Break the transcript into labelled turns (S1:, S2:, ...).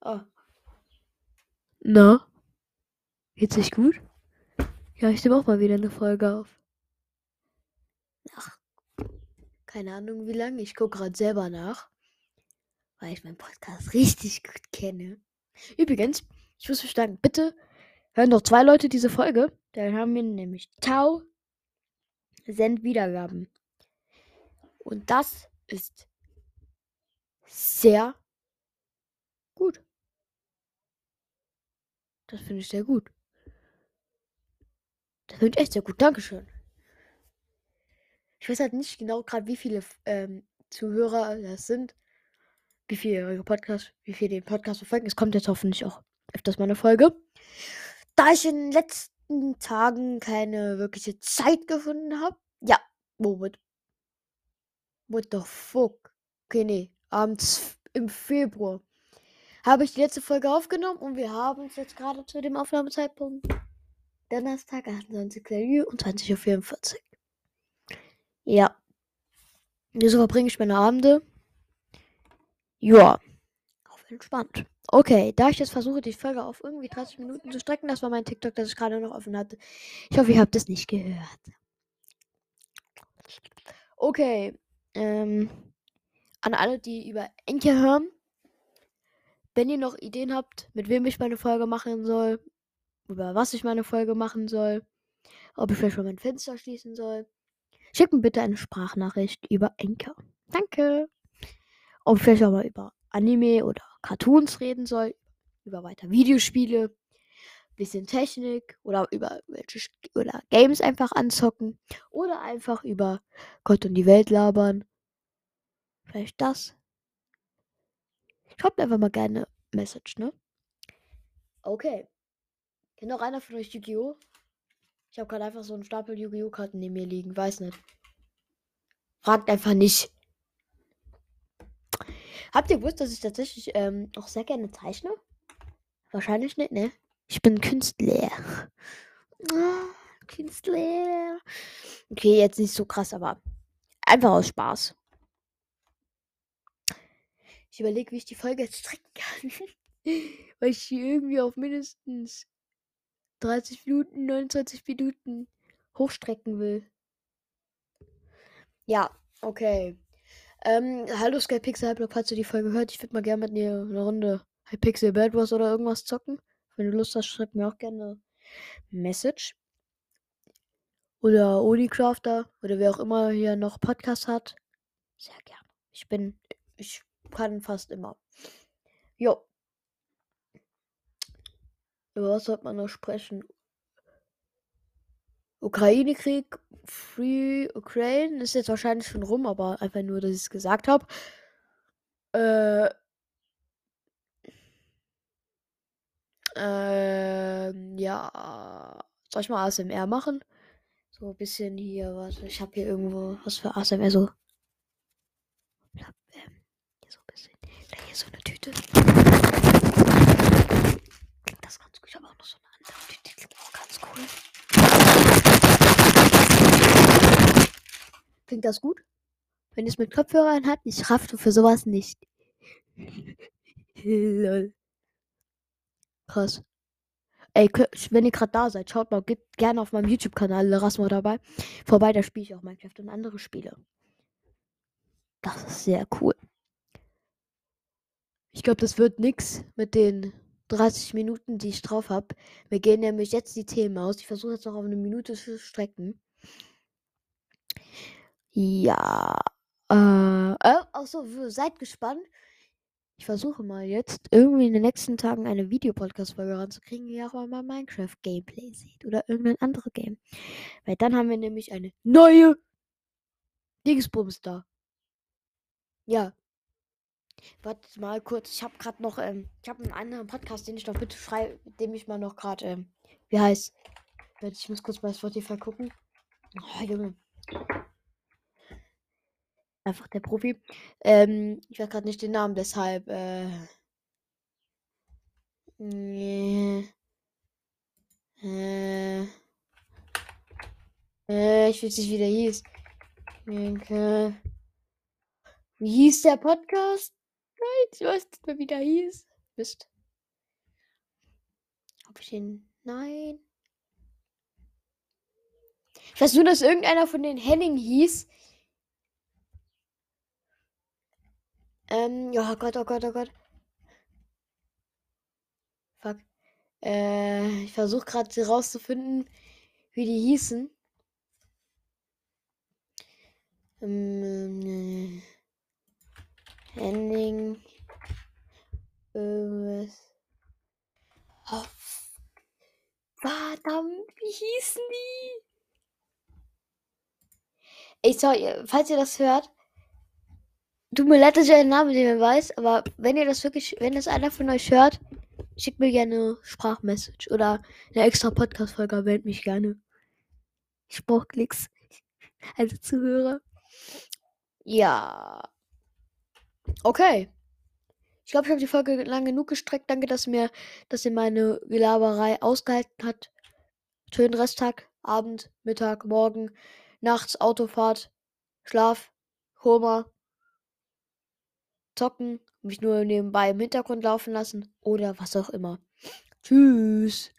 S1: Ah. Na? Geht's nicht gut? Ja, ich nehme auch mal wieder eine Folge auf. Ach, keine Ahnung wie lange. Ich gucke gerade selber nach. Weil ich meinen Podcast richtig gut kenne. Übrigens, ich muss euch sagen, bitte hören doch zwei Leute diese Folge. Dann haben wir nämlich Tau Send Wiedergaben. Und das ist sehr gut. Das finde ich sehr gut. Das finde ich echt sehr gut. Dankeschön. Ich weiß halt nicht genau gerade, wie viele ähm, Zuhörer das sind. Wie viele eure Podcast, wie viele den Podcast verfolgen. Es kommt jetzt hoffentlich auch öfters mal eine Folge. Da ich in den letzten Tagen keine wirkliche Zeit gefunden habe. Ja, Moment. What the fuck? Okay, nee. Abends im Februar habe ich die letzte Folge aufgenommen und wir haben es jetzt gerade zu dem Aufnahmezeitpunkt Donnerstag, 28. Juli um 20.44 Uhr. Ja. So verbringe ich meine Abende. Ja. Auf entspannt. Okay, da ich jetzt versuche, die Folge auf irgendwie 30 Minuten zu strecken, das war mein TikTok, das ich gerade noch offen hatte. Ich hoffe, ihr habt es nicht gehört. Okay. Ähm, an alle, die über Enke hören. Wenn ihr noch Ideen habt, mit wem ich meine Folge machen soll, über was ich meine Folge machen soll, ob ich vielleicht mal mein Fenster schließen soll, schickt mir bitte eine Sprachnachricht über Enker. Danke. Ob ich vielleicht auch mal über Anime oder Cartoons reden soll, über weiter Videospiele, bisschen Technik oder über welche oder Games einfach anzocken oder einfach über Gott und die Welt labern. Vielleicht das. Schreibt mir einfach mal gerne Message, ne? Okay. Kennt noch einer von euch Yu-Gi-Oh? Ich habe gerade einfach so einen Stapel Yu-Gi-Oh! Karten neben mir liegen. Weiß nicht. Fragt einfach nicht. Habt ihr gewusst, dass ich tatsächlich ähm, auch sehr gerne zeichne? Wahrscheinlich nicht, ne? Ich bin Künstler. Ah, Künstler. Okay, jetzt nicht so krass, aber einfach aus Spaß. Ich überlege, wie ich die Folge jetzt strecken kann. Weil ich die irgendwie auf mindestens 30 Minuten, 29 Minuten hochstrecken will. Ja, okay. Ähm, hallo Skypixel Hyplock, falls du die Folge hört. Ich würde mal gerne mit dir eine Runde Hypixel Bad Wars oder irgendwas zocken. Wenn du Lust hast, schreib mir auch gerne Message. Oder Odicrafter oder wer auch immer hier noch Podcast hat. Sehr gerne. Ich bin, ich kann fast immer. Jo. Über was sollte man noch sprechen? Ukraine-Krieg, Free Ukraine ist jetzt wahrscheinlich schon rum, aber einfach nur, dass ich es gesagt habe. Äh, ähm, ja. Soll ich mal ASMR machen? So ein bisschen hier, warte, ich habe hier irgendwo was für ASMR so. Ich hab, ähm, hier so ein Da hier so eine Tüte. Klingt das ganz gut. Ich habe auch noch so eine andere Tüte, die klingt auch ganz cool. Klingt das gut? Wenn ihr es mit Kopfhörern hat, ich raffe für sowas nicht. Lol. Krass. Ey, wenn ihr gerade da seid, schaut mal, gerne auf meinem YouTube-Kanal Erasmus dabei vorbei. Da spiele ich auch Minecraft und andere Spiele. Das ist sehr cool. Ich glaube, das wird nix mit den 30 Minuten, die ich drauf habe. Wir gehen nämlich jetzt die Themen aus. Ich versuche jetzt noch auf eine Minute zu strecken. Ja. Äh, äh, also, seid gespannt. Ich versuche mal jetzt irgendwie in den nächsten Tagen eine Videopodcast-Folge ranzukriegen, die auch mal Minecraft-Gameplay sieht. Oder irgendein anderes Game. Weil dann haben wir nämlich eine neue Dingsbums da. Ja. Warte mal kurz. Ich habe gerade noch, ähm, ich habe einen anderen Podcast, den ich noch bitte schreibe, dem ich mal noch gerade, ähm, wie heißt? Ich muss kurz bei Spotify gucken. Oh, Junge. Einfach der Profi. Ähm, ich weiß gerade nicht den Namen, deshalb. Äh, nee. Äh, äh, ich weiß nicht, wie der hieß. Wie hieß der Podcast? Nein, ich weiß nicht mehr, wie der hieß. Mist. Ob ich den. Nein. Ich weiß nur, dass irgendeiner von den Henning hieß. Ähm, ja, oh Gott, oh Gott, oh Gott. Fuck. Äh, ich versuche gerade rauszufinden, wie die hießen. Ähm, äh, Henning. Irgendwas. Oh, verdammt, wie hießen die? Ich soll, falls ihr das hört, tut mir leid, dass ich einen Namen nicht mehr weiß, aber wenn ihr das wirklich, wenn das einer von euch hört, schickt mir gerne eine Sprachmessage oder eine extra Podcast-Folge, erwähnt mich gerne. Ich brauche Klicks. Also Zuhörer. Ja. Okay. Ich glaube, ich habe die Folge lang genug gestreckt. Danke, dass mir, dass ihr meine Gelaberei ausgehalten hat. Schönen Resttag, Abend, Mittag, Morgen, nachts, Autofahrt, Schlaf, Koma, zocken, mich nur nebenbei im Hintergrund laufen lassen oder was auch immer. Tschüss.